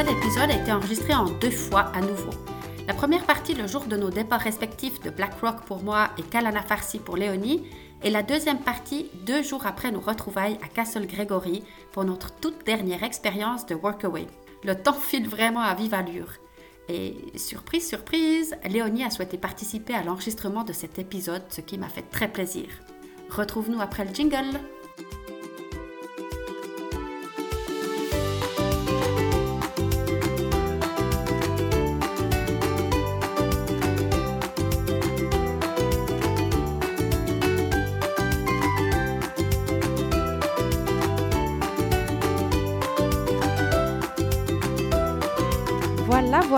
Nouvel épisode a été enregistré en deux fois à nouveau. La première partie le jour de nos départs respectifs de Black Rock pour moi et Kalana Farsi pour Léonie, et la deuxième partie deux jours après nos retrouvailles à Castle Gregory pour notre toute dernière expérience de Workaway. Le temps file vraiment à vive allure. Et surprise, surprise, Léonie a souhaité participer à l'enregistrement de cet épisode, ce qui m'a fait très plaisir. Retrouve-nous après le jingle.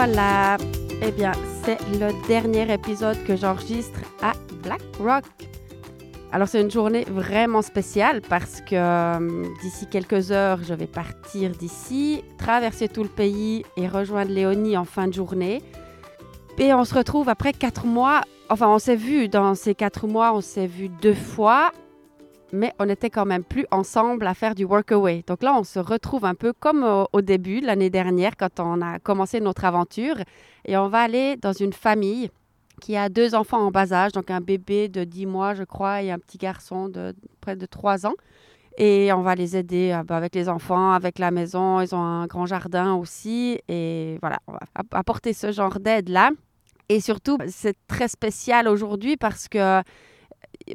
Voilà. Eh bien, c'est le dernier épisode que j'enregistre à Black Rock. Alors, c'est une journée vraiment spéciale parce que euh, d'ici quelques heures, je vais partir d'ici, traverser tout le pays et rejoindre Léonie en fin de journée. Et on se retrouve après quatre mois. Enfin, on s'est vu dans ces quatre mois, on s'est vu deux fois mais on n'était quand même plus ensemble à faire du workaway. Donc là, on se retrouve un peu comme au, début, l'année dernière, quand on a commencé notre aventure. Et on va aller dans une famille qui a deux enfants en bas âge, donc un bébé de 10 mois, je crois, et un petit garçon de près de 3 ans. Et on va les aider euh, bah, avec les enfants, avec la maison. Ils ont un grand jardin aussi. Et voilà, on va apporter ce genre d'aide-là. Et surtout, c'est très spécial aujourd'hui parce que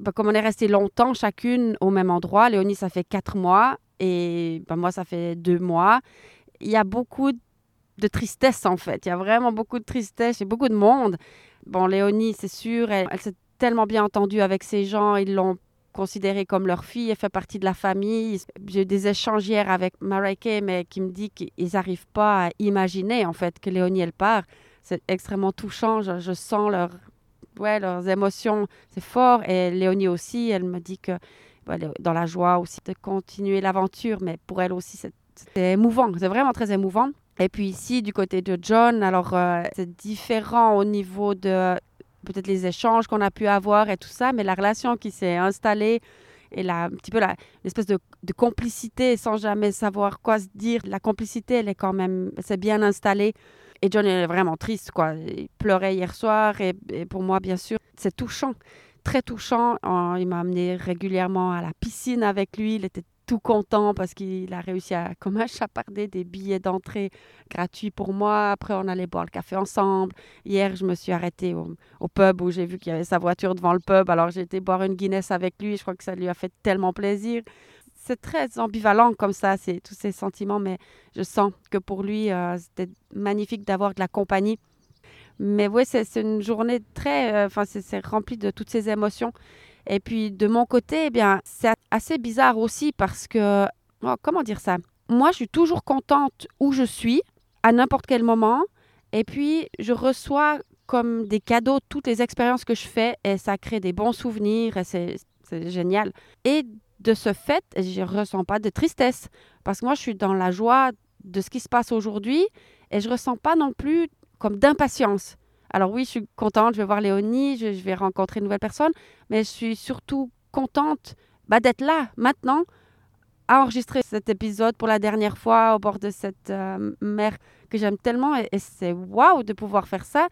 bah, comme on est resté longtemps chacune au même endroit, Léonie, ça fait quatre mois et bah, moi, ça fait deux mois. Il y a beaucoup de tristesse, en fait. Il y a vraiment beaucoup de tristesse et beaucoup de monde. Bon, Léonie, c'est sûr, elle, s'est tellement bien entendue avec ces gens. Ils l'ont considérée comme leur fille. Elle fait partie de la famille. J'ai eu des échanges hier avec Kay, mais qui me dit qu'ils n'arrivent pas à imaginer, en fait, que Léonie, elle part. C'est extrêmement touchant. je sens leur, ouais, leurs émotions, c'est fort. Et Léonie aussi, elle me dit que dans la joie aussi de continuer l'aventure, mais pour elle aussi, c'était émouvant. C'est vraiment très émouvant. Et puis ici, du côté de John, alors euh, c'est différent au niveau de peut-être les échanges qu'on a pu avoir et tout ça, mais la relation qui s'est installée et la, un petit peu l'espèce de, de, complicité sans jamais savoir quoi se dire, la complicité, elle est quand même, c'est bien installée. Et John est vraiment triste, quoi. Il pleurait hier soir et, pour moi, bien sûr, c'est touchant, très touchant. il m'a amené régulièrement à la piscine avec lui. Il était tout content parce qu'il a réussi à comme chaparder des billets d'entrée gratuits pour moi. Après, on allait boire le café ensemble. Hier, je me suis arrêtée au, au pub où j'ai vu qu'il y avait sa voiture devant le pub. Alors, j'ai été boire une Guinness avec lui. Je crois que ça lui a fait tellement plaisir c'est très ambivalent comme ça, c'est tous ces sentiments, mais je sens que pour lui, euh, c'était magnifique d'avoir de la compagnie. Mais oui, c'est une journée très, euh, enfin, c'est rempli de toutes ces émotions. Et puis de mon côté, eh bien, c'est assez bizarre aussi parce que, oh, comment dire ça? Moi, je suis toujours contente où je suis, à n'importe quel moment. Et puis, je reçois comme des cadeaux toutes les expériences que je fais et ça crée des bons souvenirs et c'est génial. Et de ce fait, je ne ressens pas de tristesse parce que moi, je suis dans la joie de ce qui se passe aujourd'hui et je ne ressens pas non plus comme d'impatience. Alors oui, je suis contente, je vais voir Léonie, je, vais rencontrer une nouvelle personne, mais je suis surtout contente bah, d'être là maintenant à enregistrer cet épisode pour la dernière fois au bord de cette euh, mer que j'aime tellement et, c'est waouh de pouvoir faire ça.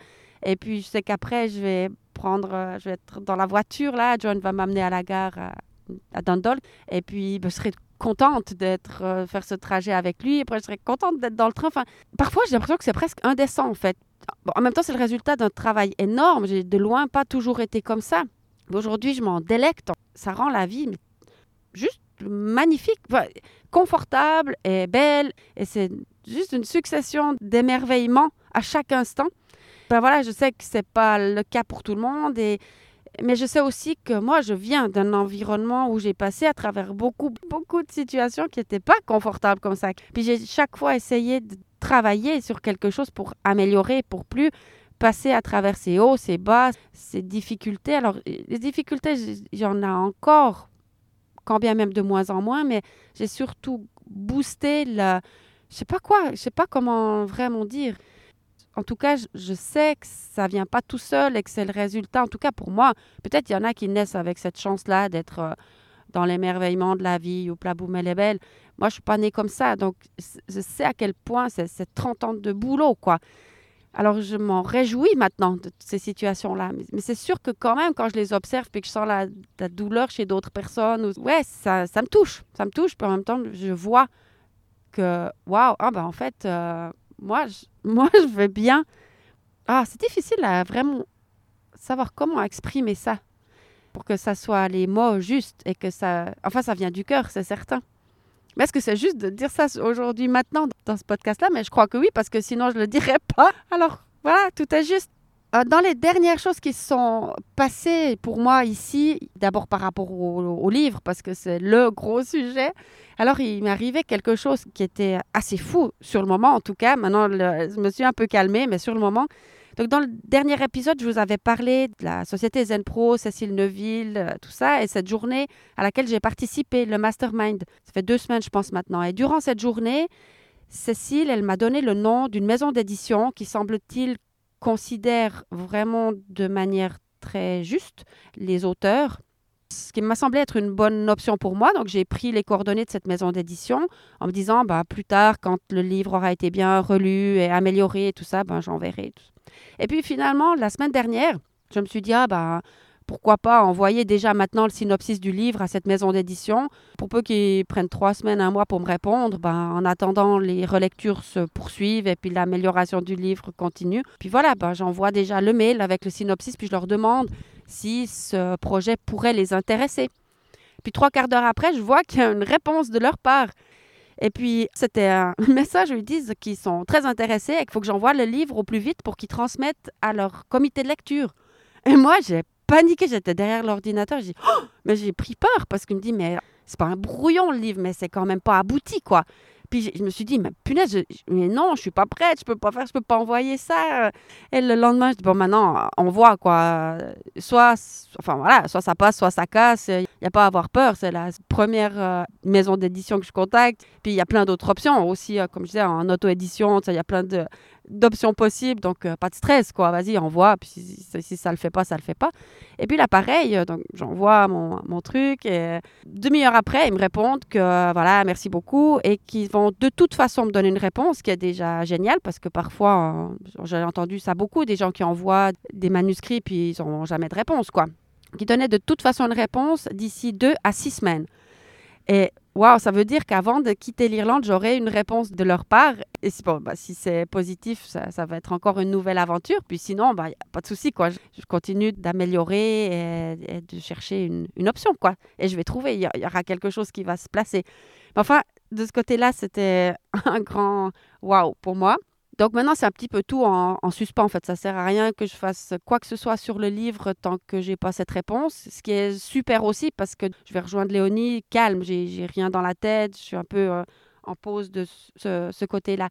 Et puis je sais qu'après je vais prendre, euh, je vais être dans la voiture là, John va m'amener à la gare euh, à Dundalk. Et puis, ben, je serais contente d'être euh, faire ce trajet avec lui. Et après, je serais contente d'être dans le train. Enfin, parfois, j'ai l'impression que c'est presque indécent, en fait. en même temps, c'est le résultat d'un travail énorme. J'ai de loin pas toujours été comme ça. Aujourd'hui, je m'en délecte. Ça rend la vie juste magnifique, confortable et belle. Et c'est juste une succession d'émerveillements à chaque instant. Ben voilà, je sais que c'est pas le cas pour tout le monde et Mais je sais aussi que moi, je viens d'un environnement où j'ai passé à travers beaucoup, beaucoup de situations qui n'étaient pas confortables comme ça. Puis j'ai chaque fois essayé de travailler sur quelque chose pour améliorer, pour plus passer à travers ces hauts, ces bas, ces difficultés. Alors, les difficultés, j'en ai encore, quand bien même de moins en moins, mais j'ai surtout boosté le... Je sais pas quoi, je sais pas comment vraiment dire en tout cas, je sais que ça vient pas tout seul et que c'est le résultat. En tout cas, pour moi, peut-être il y en a qui naissent avec cette chance-là d'être euh, dans l'émerveillement de la vie ou plaboum elle est belle. Moi, je suis pas née comme ça, donc je sais à quel point c'est 30 ans de boulot, quoi. Alors, je m'en réjouis maintenant de ces situations-là. Mais, c'est sûr que quand même, quand je les observe et que je sens la, douleur chez d'autres personnes, ouais, ça, ça, me touche. Ça me touche. Puis en même temps, je vois que, waouh, ah ben en fait, euh, moi, je, moi, je veux bien. Ah, c'est difficile à vraiment savoir comment exprimer ça pour que ça soit les mots justes et que ça. Enfin, ça vient du cœur, c'est certain. Mais est-ce que c'est juste de dire ça aujourd'hui, maintenant, dans ce podcast-là? Mais je crois que oui, parce que sinon, je ne le dirais pas. Alors, voilà, tout est juste. Euh, dans les dernières choses qui sont passées pour moi ici, d'abord par rapport au, livre, parce que c'est le gros sujet, alors il m'est arrivé quelque chose qui était assez fou sur le moment, en tout cas. Maintenant, je me suis un peu calmée, mais sur le moment. Donc, dans le dernier épisode, je vous avais parlé de la société Zen Pro, Cécile Neuville, euh, tout ça, et cette journée à laquelle j'ai participé, le mastermind. Ça fait deux semaines, je pense, maintenant. Et durant cette journée, Cécile, elle m'a donné le nom d'une maison d'édition qui, semble-t-il, considère vraiment de manière très juste les auteurs. Ce qui m'a semblé être une bonne option pour moi. Donc, j'ai pris les coordonnées de cette maison d'édition en me disant, bah, plus tard, quand le livre aura été bien relu et amélioré et tout ça, ben, j'enverrai. Et puis, finalement, la semaine dernière, je me suis dit, ah, bah, pourquoi pas envoyer déjà maintenant le synopsis du livre à cette maison d'édition pour peu qu'ils prennent trois semaines, un mois pour me répondre. Ben, en attendant, les relectures se poursuivent et puis l'amélioration du livre continue. Puis voilà, ben, j'envoie déjà le mail avec le synopsis puis je leur demande si ce projet pourrait les intéresser. Puis trois quarts d'heure après, je vois qu'il y a une réponse de leur part. Et puis, c'était un message ils disent qu'ils sont très intéressés et qu'il faut que j'envoie le livre au plus vite pour qu'ils transmettent à leur comité de lecture. Et moi, j'ai paniqué. J'étais derrière l'ordinateur. J'ai oh! mais j'ai pris peur parce qu'il me dit, mais c'est pas un brouillon le livre, mais c'est quand même pas abouti, quoi. Puis je, me suis dit, mais punaise, mais non, je suis pas prête, je peux pas faire, je peux pas envoyer ça. Et le lendemain, je dis, bon, maintenant, on voit, quoi. Soit, enfin voilà, soit ça passe, soit ça casse. Il n'y a pas à avoir peur. C'est la première euh, maison d'édition que je contacte. Puis il y a plein d'autres options aussi, euh, comme je disais, en auto-édition, il y a plein de, d'options possibles, donc euh, pas de stress, quoi. Vas-y, envoie, puis si, si, ça le fait pas, ça le fait pas. Et puis là, pareil, euh, donc j'envoie mon, mon, truc, et demi-heure après, ils me répondent que voilà, merci beaucoup, et qu'ils vont de toute façon me donner une réponse, qui est déjà génial, parce que parfois, euh, j'ai entendu ça beaucoup, des gens qui envoient des manuscrits, puis ils n'ont jamais de réponse, quoi. Qui donnaient de toute façon une réponse d'ici deux à six semaines. Et Waouh, ça veut dire qu'avant de quitter l'Irlande, j'aurai une réponse de leur part. Et si, bah, c'est positif, ça, va être encore une nouvelle aventure. Puis sinon, bah, pas de souci. Quoi. Je, continue d'améliorer et, de chercher une, une, option. Quoi. Et je vais trouver, il y, y, aura quelque chose qui va se placer. Mais enfin, de ce côté-là, c'était un grand waouh pour moi. Donc maintenant, c'est un petit peu tout en, suspens. En fait, ça sert à rien que je fasse quoi que ce soit sur le livre tant que j'ai pas cette réponse. Ce qui est super aussi parce que je vais rejoindre Léonie calme. J'ai rien dans la tête. Je suis un peu euh, en pause de ce, côté-là.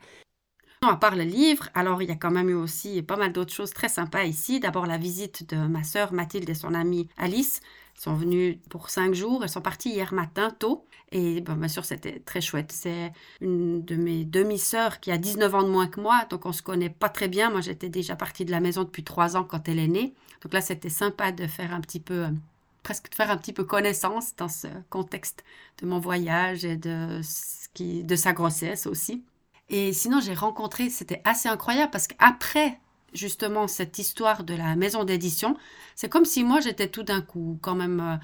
À part le livre, alors il y a quand même eu aussi pas mal d'autres choses très sympas ici. D'abord la visite de ma sœur Mathilde et son amie Alice. Sont venus pour cinq jours. Elles sont parties hier matin tôt. Et bien sûr, c'était très chouette. C'est une de mes demi-sœurs qui a 19 ans de moins que moi. Donc, on se connaît pas très bien. Moi, j'étais déjà partie de la maison depuis trois ans quand elle est née. Donc là, c'était sympa de faire un petit peu, euh, presque de faire un petit peu connaissance dans ce contexte de mon voyage et de, ce qui, de sa grossesse aussi. Et sinon, j'ai rencontré, c'était assez incroyable parce qu'après justement cette histoire de la maison d'édition, c'est comme si moi j'étais tout d'un coup quand même euh,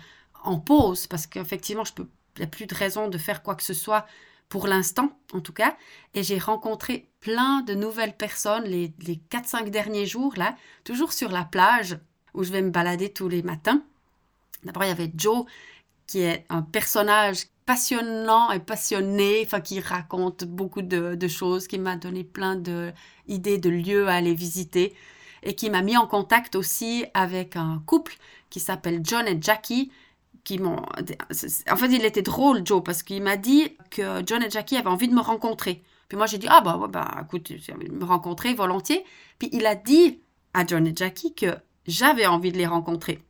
en pause parce qu'effectivement je peux il n'y a plus de raison de faire quoi que ce soit pour l'instant en tout cas. Et j'ai rencontré plein de nouvelles personnes les, les 4-5 derniers jours là toujours sur la plage où je vais me balader tous les matins. D'abord il y avait Joe qui est un personnage passionnant et passionné, enfin qui raconte beaucoup de, choses, qui m'a donné plein d'idées de lieux à aller visiter. et qui m'a mis en contact aussi avec un couple qui s'appelle John et Jackie. Qui. En fait, il était drôle, Joe, parce qu'il m'a dit que John et Jackie avaient envie de me rencontrer. Puis moi, j'ai dit, ah bah, bah écoute, j'ai envie de me rencontrer volontiers. Puis il a dit à John et Jackie que j'avais envie de les rencontrer.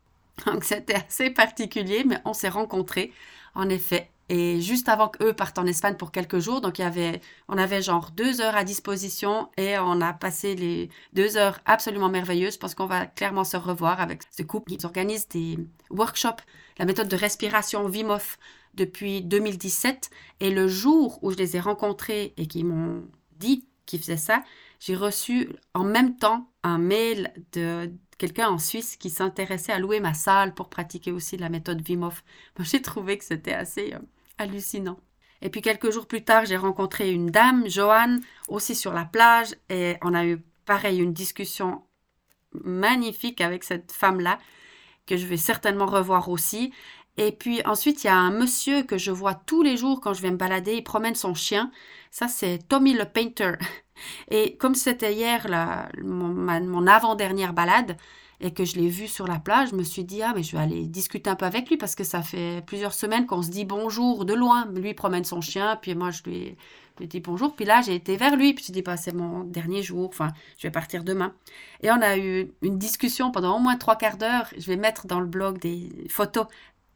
Donc c'était assez particulier, mais on s'est rencontrés, en effet. Et juste avant qu'eux partent en Espagne pour quelques jours, donc il y avait, on avait genre deux heures à disposition et on a passé les deux heures absolument merveilleuses parce qu'on va clairement se revoir avec ce couple. Ils organisent des workshops, la méthode de respiration Vimoff depuis 2017. Et le jour où je les ai rencontrés et qu'ils m'ont dit qu'ils faisaient ça, j'ai reçu en même temps un mail de quelqu'un en Suisse qui s'intéressait à louer ma salle pour pratiquer aussi la méthode Wim Hof. J'ai trouvé que c'était assez euh, hallucinant. Et puis quelques jours plus tard, j'ai rencontré une dame, Joanne, aussi sur la plage, et on a eu pareil une discussion magnifique avec cette femme-là, que je vais certainement revoir aussi. Et puis ensuite, il y a un monsieur que je vois tous les jours quand je vais me balader, il promène son chien. Ça, c'est Tommy le Painter. Et comme c'était hier mon, avant-dernière balade et que je l'ai vu sur la plage, je me suis dit, ah, mais je vais aller discuter un peu avec lui parce que ça fait plusieurs semaines qu'on se dit bonjour de loin. Lui promène son chien, puis moi, je lui, lui dis bonjour. Puis là, j'ai été vers lui, puis je dis, bah, c'est mon dernier jour, enfin, je vais partir demain. Et on a eu une discussion pendant au moins trois quarts d'heure. Je vais mettre dans le blog des photos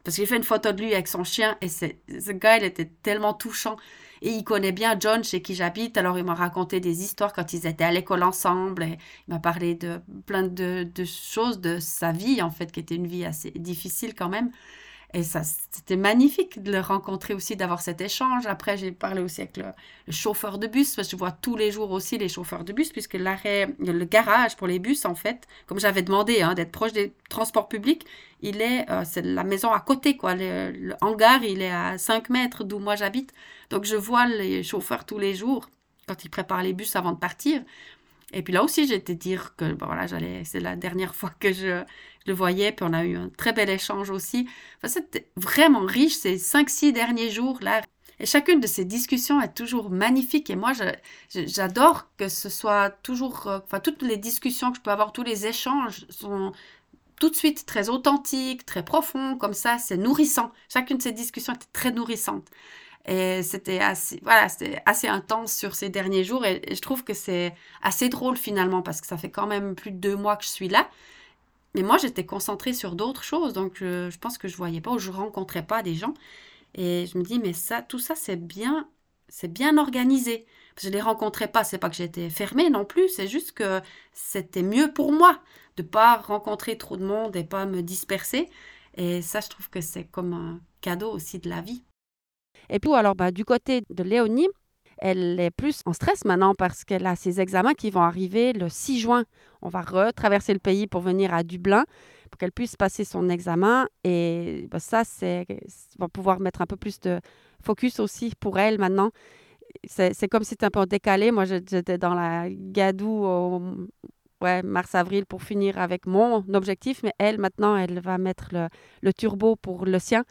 parce que j'ai fait une photo de lui avec son chien et ce gars, il était tellement touchant. Et il connaît bien John chez qui j'habite, alors il m'a raconté des histoires quand ils étaient à l'école ensemble. Et il m'a parlé de plein de, de, choses de sa vie, en fait, qui était une vie assez difficile quand même. Et ça, c'était magnifique de le rencontrer aussi, d'avoir cet échange. Après, j'ai parlé aussi avec le, chauffeur de bus, parce que je vois tous les jours aussi les chauffeurs de bus, puisque l'arrêt, le garage pour les bus, en fait, comme j'avais demandé, hein, d'être proche des transports publics, il est, euh, c'est la maison à côté, quoi. Le, hangar, il est à 5 mètres d'où moi j'habite. Donc, je vois les chauffeurs tous les jours quand ils préparent les bus avant de partir. Et puis là aussi, j'ai été dire que voilà, j'allais, c'est la dernière fois que je, le voyais, puis on a eu un très bel échange aussi. Enfin, c'était vraiment riche ces cinq, six derniers jours là. Et chacune de ces discussions est toujours magnifique. Et moi, j'adore que ce soit toujours, euh, enfin, toutes les discussions que je peux avoir, tous les échanges sont tout de suite très authentiques, très profonds, comme ça, c'est nourrissant. Chacune de ces discussions était très nourrissante. Et c'était assez, voilà, c'était assez intense sur ces derniers jours. Et, je trouve que c'est assez drôle finalement parce que ça fait quand même plus de deux mois que je suis là. Mais moi, j'étais concentrée sur d'autres choses. Donc, je, pense que je voyais pas ou je rencontrais pas des gens. Et je me dis, mais ça, tout ça, c'est bien, c'est bien organisé. Je les rencontrais pas. C'est pas que j'étais fermée non plus. C'est juste que c'était mieux pour moi de pas rencontrer trop de monde et pas me disperser. Et ça, je trouve que c'est comme un cadeau aussi de la vie. Et puis, alors, bah, du côté de Léonie, elle est plus en stress maintenant parce qu'elle a ses examens qui vont arriver le 6 juin. On va retraverser le pays pour venir à Dublin pour qu'elle puisse passer son examen. Et bah, ça, c'est va pouvoir mettre un peu plus de focus aussi pour elle maintenant. C'est comme si c'était un peu décalé. Moi, j'étais dans la gadoue au ouais, mars-avril pour finir avec mon objectif, mais elle, maintenant, elle va mettre le turbo pour le sien.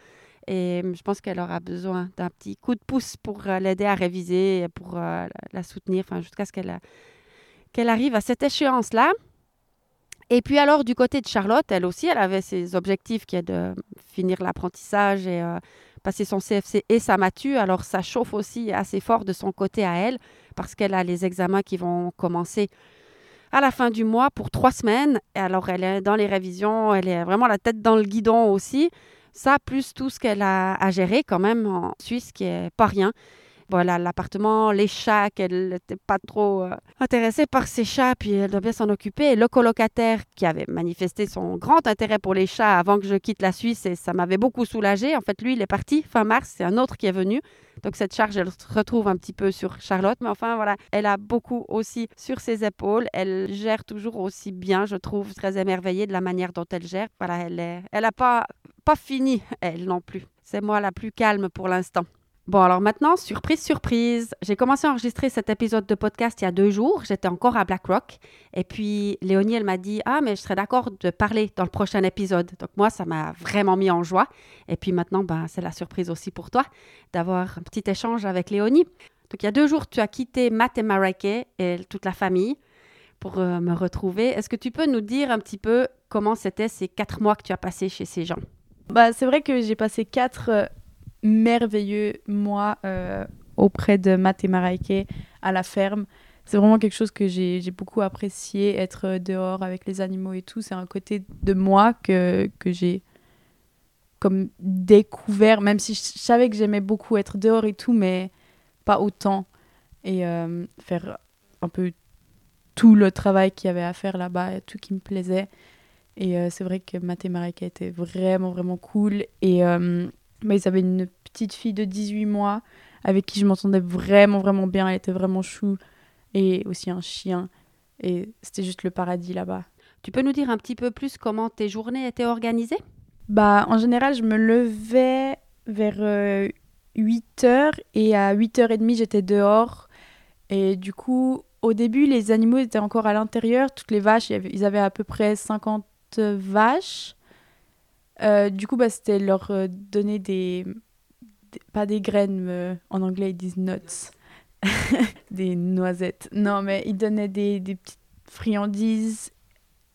Et je pense qu'elle aura besoin d'un petit coup de pouce pour euh, l'aider à réviser, pour euh, la soutenir, enfin, jusqu'à ce qu'elle qu'elle arrive à cette échéance-là. Et puis alors, du côté de Charlotte, elle aussi, elle avait ses objectifs qui est de finir l'apprentissage et euh, passer son CFC et sa matu. Alors, ça chauffe aussi assez fort de son côté à elle parce qu'elle a les examens qui vont commencer à la fin du mois pour trois semaines. Et alors, elle est dans les révisions, elle est vraiment la tête dans le guidon aussi. Ça, plus tout ce qu'elle a à gérer quand même en Suisse, qui est pas rien. Voilà, l'appartement, les chats, qu'elle n'était pas trop euh, intéressée par ces chats, puis elle doit bien s'en occuper. Le colocataire qui avait manifesté son grand intérêt pour les chats avant que je quitte la Suisse, et ça m'avait beaucoup soulagée. En fait, lui, il est parti fin mars, c'est un autre qui est venu. Donc cette charge, elle se retrouve un petit peu sur Charlotte, mais enfin voilà, elle a beaucoup aussi sur ses épaules. Elle gère toujours aussi bien, je trouve, très émerveillée de la manière dont elle gère. Voilà, elle n'a elle pas pas fini, elle non plus. C'est moi la plus calme pour l'instant. Bon, alors maintenant, surprise, surprise. J'ai commencé à enregistrer cet épisode de podcast il y a deux jours. J'étais encore à BlackRock. Et puis, Léonie, elle m'a dit Ah, mais je serais d'accord de parler dans le prochain épisode. Donc, moi, ça m'a vraiment mis en joie. Et puis maintenant, ben, c'est la surprise aussi pour toi d'avoir un petit échange avec Léonie. Donc, il y a deux jours, tu as quitté Matt et Marike et toute la famille pour euh, me retrouver. Est-ce que tu peux nous dire un petit peu comment c'était ces quatre mois que tu as passé chez ces gens? Bah, C'est vrai que j'ai passé quatre euh, merveilleux mois euh, auprès de Matt et à la ferme. C'est vraiment quelque chose que j'ai beaucoup apprécié, être dehors avec les animaux et tout. C'est un côté de moi que, que j'ai comme découvert, même si je savais que j'aimais beaucoup être dehors et tout, mais pas autant. Et faire un peu tout le travail qu'il y avait à faire là-bas, tout qui me plaisait. Et euh, c'est vrai que Mathémarika était vraiment, vraiment cool. Et euh, bah, ils avaient une petite fille de 18 mois avec qui je m'entendais vraiment, vraiment bien. Elle était vraiment chou. Et aussi un chien. Et c'était juste le paradis là-bas. Tu peux nous dire un petit peu plus comment tes journées étaient organisées? Bah, en général, je me levais vers 8 euh, h et à 8h30, j'étais dehors. Et du coup, au début, les animaux étaient encore à l'intérieur. Toutes les vaches, ils avaient à peu près 50 vaches. Euh, du coup, bah, c'était leur euh, donner des, Pas des graines, en anglais ils disent nuts. des noisettes. Non, mais ils donnaient des, petites friandises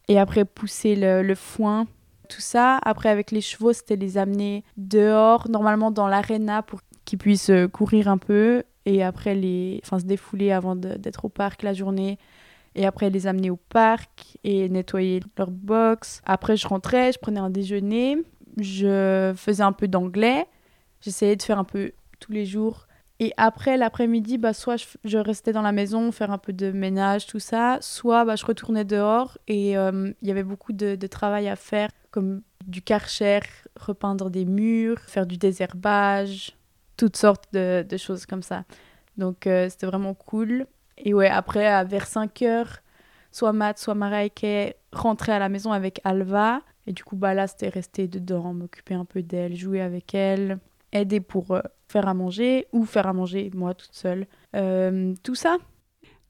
et après pousser le, foin. Tout ça. Après, avec les chevaux, c'était les amener dehors, normalement dans l'aréna pour qu'ils puissent euh, courir un peu et après les, se défouler avant d'être au parc la journée. Et après les amener au parc et nettoyer leur box. Après je rentrais, je prenais un déjeuner, je faisais un peu d'anglais. J'essayais de faire un peu tous les jours. Et après l'après-midi, bah, soit je, restais dans la maison, faire un peu de ménage, tout ça, soit bah, je retournais dehors et euh, il y avait beaucoup de, travail à faire, comme du karcher, repeindre des murs, faire du désherbage, toutes sortes de, de choses comme ça. Donc euh, c'était vraiment cool. Et ouais, après, vers 5 heures, soit Matt, soit Maraike rentraient à la maison avec Alva. Et du coup, bah là, c'était rester dedans, m'occuper un peu d'elle, jouer avec elle, aider pour euh, faire à manger ou faire à manger moi toute seule. Euh, tout ça.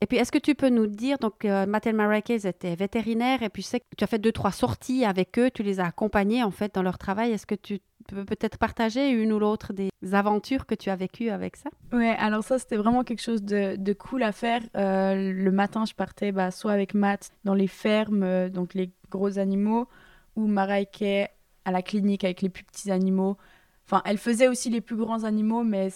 Et puis, est-ce que tu peux nous dire, donc, Matt et Maraike, étaient vétérinaires, et puis sais que tu as fait deux, trois sorties avec eux, tu les as accompagnés, en fait, dans leur travail. Est-ce que tu peux peut-être partager une ou l'autre des aventures que tu as vécues avec ça? Ouais, alors ça, c'était vraiment quelque chose de, cool à faire. Euh, le matin, je partais bah, soit avec Matt dans les fermes, euh, donc les gros animaux, ou Maraike à la clinique avec les plus petits animaux. Enfin, elle faisait aussi les plus grands animaux, mais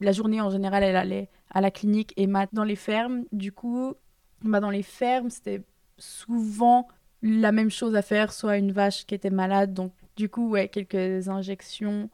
la journée en général, elle allait à la clinique et Matt dans les fermes. Du coup, bah, dans les fermes, c'était souvent la même chose à faire, soit une vache qui était malade, donc du coup, ouais, quelques injections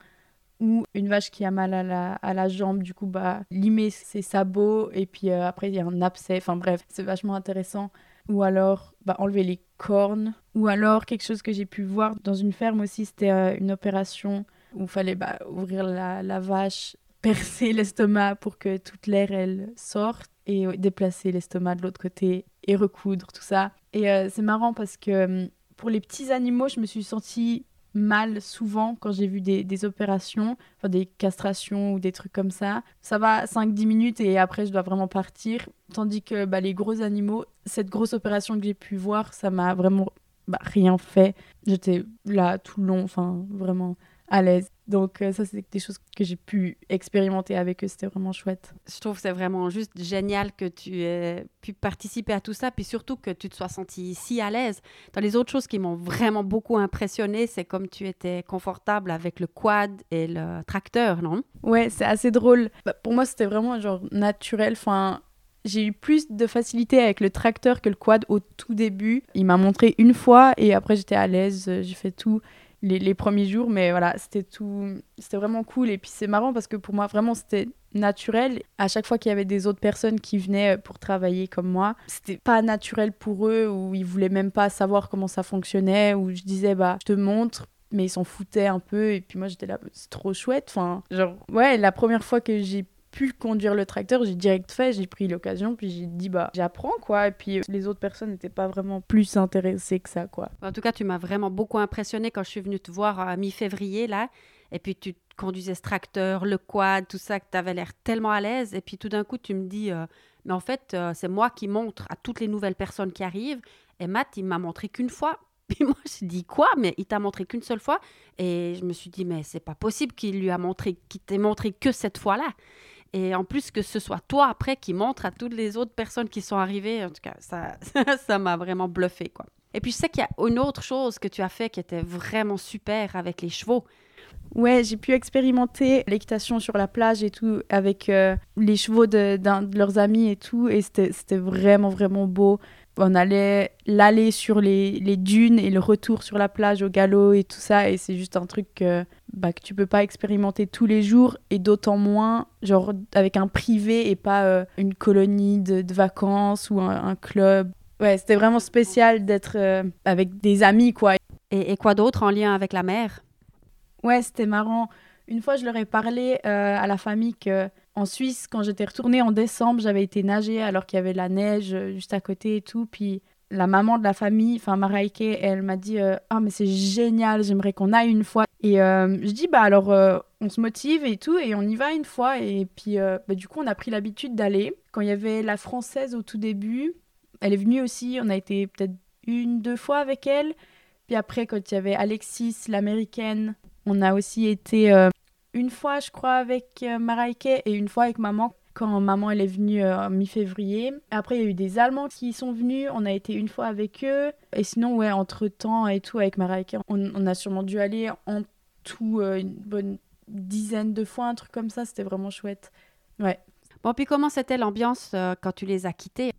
ou une vache qui a mal à la, jambe, du coup, bah, limer ses sabots et puis euh, après, il y a un abcès. Enfin bref, c'est vachement intéressant. Ou alors, bah, enlever les cornes. Ou alors, quelque chose que j'ai pu voir dans une ferme aussi, c'était euh, une opération où il fallait bah, ouvrir la, la vache, percer l'estomac pour que toute l'air, elle sorte et déplacer l'estomac de l'autre côté et recoudre, tout ça. Et euh, c'est marrant parce que hum, pour les petits animaux, je me suis sentie mal souvent quand j'ai vu des, opérations, enfin des castrations ou des trucs comme ça. Ça va 5-10 minutes et après je dois vraiment partir. Tandis que bah, les gros animaux, cette grosse opération que j'ai pu voir, ça m'a vraiment bah, rien fait. J'étais là tout le long, enfin vraiment à l'aise. Donc euh, ça, c'est des choses que j'ai pu expérimenter avec eux. C'était vraiment chouette. Je trouve que c'est vraiment juste génial que tu aies pu participer à tout ça, puis surtout que tu te sois senti si à l'aise. Dans les autres choses qui m'ont vraiment beaucoup impressionné, c'est comme tu étais confortable avec le quad et le tracteur, non? Ouais, c'est assez drôle. Bah, pour moi, c'était vraiment genre naturel. Enfin, j'ai eu plus de facilité avec le tracteur que le quad au tout début. Il m'a montré une fois et après j'étais à l'aise, j'ai fait tout les, premiers jours, mais voilà, c'était tout, c'était vraiment cool. Et puis c'est marrant parce que pour moi, vraiment, c'était naturel. À chaque fois qu'il y avait des autres personnes qui venaient pour travailler comme moi, c'était pas naturel pour eux ou ils voulaient même pas savoir comment ça fonctionnait ou je disais, bah, je te montre. Mais ils s'en foutaient un peu et puis moi j'étais là, c'est trop chouette. Enfin, genre, ouais, la première fois que j'ai pu conduire le tracteur, j'ai direct fait, j'ai pris l'occasion, puis j'ai dit bah j'apprends quoi. Et puis euh, les autres personnes n'étaient pas vraiment plus intéressées que ça quoi. En tout cas, tu m'as vraiment beaucoup impressionné quand je suis venue te voir à mi-février là. Et puis tu conduisais ce tracteur, le quad, tout ça, que tu avais l'air tellement à l'aise. Et puis tout d'un coup, tu me dis, euh, mais en fait, euh, c'est moi qui montre à toutes les nouvelles personnes qui arrivent. Et Matt, il m'a montré qu'une fois. Puis moi, je dis quoi Mais il t'a montré qu'une seule fois. Et je me suis dit, mais c'est pas possible qu'il lui a montré, qu'il t'ait montré que cette fois-là. Et en plus que ce soit toi après qui montre à toutes les autres personnes qui sont arrivées, en tout cas, ça ça m'a vraiment bluffé quoi. Et puis je sais qu'il y a une autre chose que tu as fait qui était vraiment super avec les chevaux. Ouais, j'ai pu expérimenter l'équitation sur la plage et tout avec euh, les chevaux d'un de, leurs amis et tout. Et c'était vraiment, vraiment beau. On allait l'aller sur les, les, dunes et le retour sur la plage au galop et tout ça. Et c'est juste un truc que, bah, que tu peux pas expérimenter tous les jours et d'autant moins genre avec un privé et pas euh, une colonie de, de, vacances ou un, club. Ouais, c'était vraiment spécial d'être euh, avec des amis, quoi. Et, et quoi d'autre en lien avec la mer? Ouais, c'était marrant. Une fois, je leur ai parlé euh, à la famille que en Suisse, quand j'étais retournée en décembre, j'avais été nager alors qu'il y avait la neige juste à côté et tout. Puis la maman de la famille, enfin Maraike, elle m'a dit euh, Ah, mais c'est génial, j'aimerais qu'on aille une fois. Et je dis Bah alors, on se motive et tout, et on y va une fois. Et puis, bah, du coup, on a pris l'habitude d'aller. Quand il y avait la française au tout début, elle est venue aussi, on a été peut-être une, deux fois avec elle. Puis après, quand il y avait Alexis, l'américaine, on a aussi été euh, une fois, je crois, avec euh, Maraike et une fois avec maman quand maman elle est venue euh, mi-février. Après, il y a eu des Allemands qui sont venus. On a été une fois avec eux. Et sinon, ouais, entre-temps et tout, avec Maraike, on, on, a sûrement dû aller en tout une bonne dizaine de fois, un truc comme ça. C'était vraiment chouette. Ouais. Bon, puis comment c'était l'ambiance quand tu les as quittés?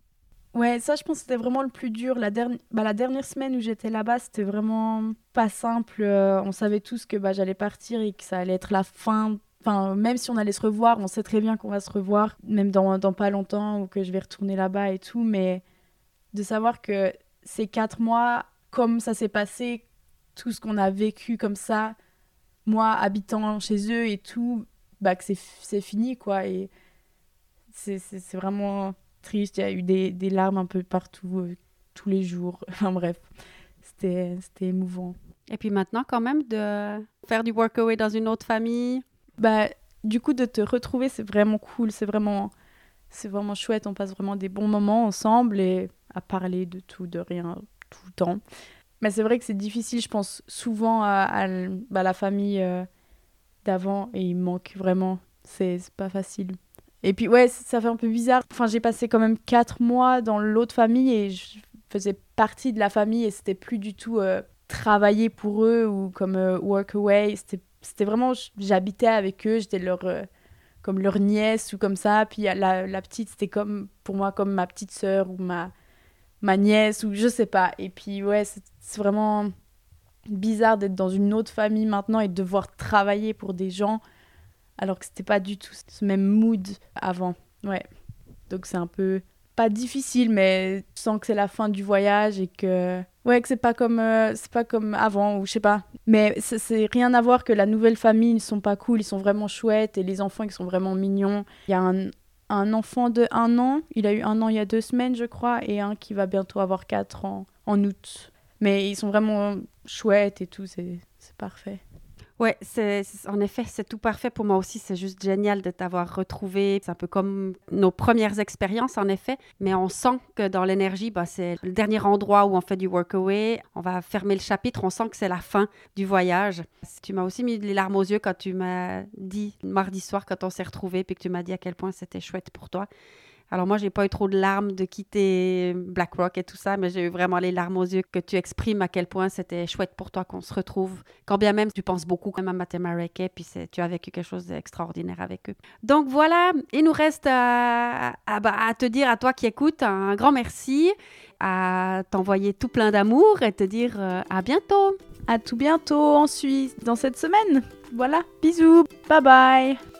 Ouais, ça, je pense que c'était vraiment le plus dur. La, dernière, bah, la dernière semaine où j'étais là-bas, c'était vraiment pas simple. Euh, on savait tous que bah, j'allais partir et que ça allait être la fin. Même si on allait se revoir, on sait très bien qu'on va se revoir, même dans, pas longtemps, ou que je vais retourner là-bas et tout. Mais de savoir que ces quatre mois, comme ça s'est passé, tout ce qu'on a vécu comme ça, moi habitant chez eux et tout, bah, que c'est fini, quoi. Et c'est vraiment triste, il y a eu des, des larmes un peu partout, euh, tous les jours. Enfin bref, c'était émouvant. Et puis maintenant, quand même, de faire du workaway dans une autre famille Bah, du coup, de te retrouver, c'est vraiment cool, c'est vraiment, c'est vraiment chouette. On passe vraiment des bons moments ensemble et à parler de tout, de rien, tout le temps. Mais c'est vrai que c'est difficile, je pense souvent à, bah, la famille euh, d'avant et il manque vraiment. C'est pas facile. Et puis ouais, ça fait un peu bizarre. Enfin, j'ai passé quand même quatre mois dans l'autre famille et je faisais partie de la famille et c'était plus du tout euh, travailler pour eux ou comme euh, work away. C'était vraiment, j'habitais avec eux, j'étais leur euh, comme leur nièce ou comme ça. Puis la, la petite, c'était comme pour moi comme ma petite sœur ou ma ma nièce ou je sais pas. Et puis ouais, c'est vraiment bizarre d'être dans une autre famille maintenant et de devoir travailler pour des gens alors que c'était pas du tout ce même mood avant. Ouais. Donc c'est un peu pas difficile, mais je sens que c'est la fin du voyage et que ouais c'est pas comme euh, pas comme avant ou je sais pas. Mais c'est rien à voir que la nouvelle famille ils sont pas cool, ils sont vraiment chouettes et les enfants ils sont vraiment mignons. Il y a un, un enfant de un an, il a eu un an il y a deux semaines je crois et un qui va bientôt avoir quatre ans en août. Mais ils sont vraiment chouettes et tout, c'est parfait. Oui, en effet, c'est tout parfait pour moi aussi. C'est juste génial de t'avoir retrouvé. C'est un peu comme nos premières expériences, en effet. Mais on sent que dans l'énergie, bah, c'est le dernier endroit où on fait du workaway. On va fermer le chapitre. On sent que c'est la fin du voyage. Tu m'as aussi mis les larmes aux yeux quand tu m'as dit mardi soir, quand on s'est retrouvés, puis que tu m'as dit à quel point c'était chouette pour toi. Alors moi, j'ai pas eu trop de larmes de quitter BlackRock et tout ça, mais j'ai eu vraiment les larmes aux yeux que tu exprimes à quel point c'était chouette pour toi qu'on se retrouve. Quand bien même tu penses beaucoup quand même à Matemareke, puis tu as vécu quelque chose d'extraordinaire avec eux. Donc voilà, il nous reste à, bah, à, te dire à toi qui écoutes un grand merci, à t'envoyer tout plein d'amour et te dire euh, à bientôt. À tout bientôt en Suisse dans cette semaine. Voilà, bisous, bye bye.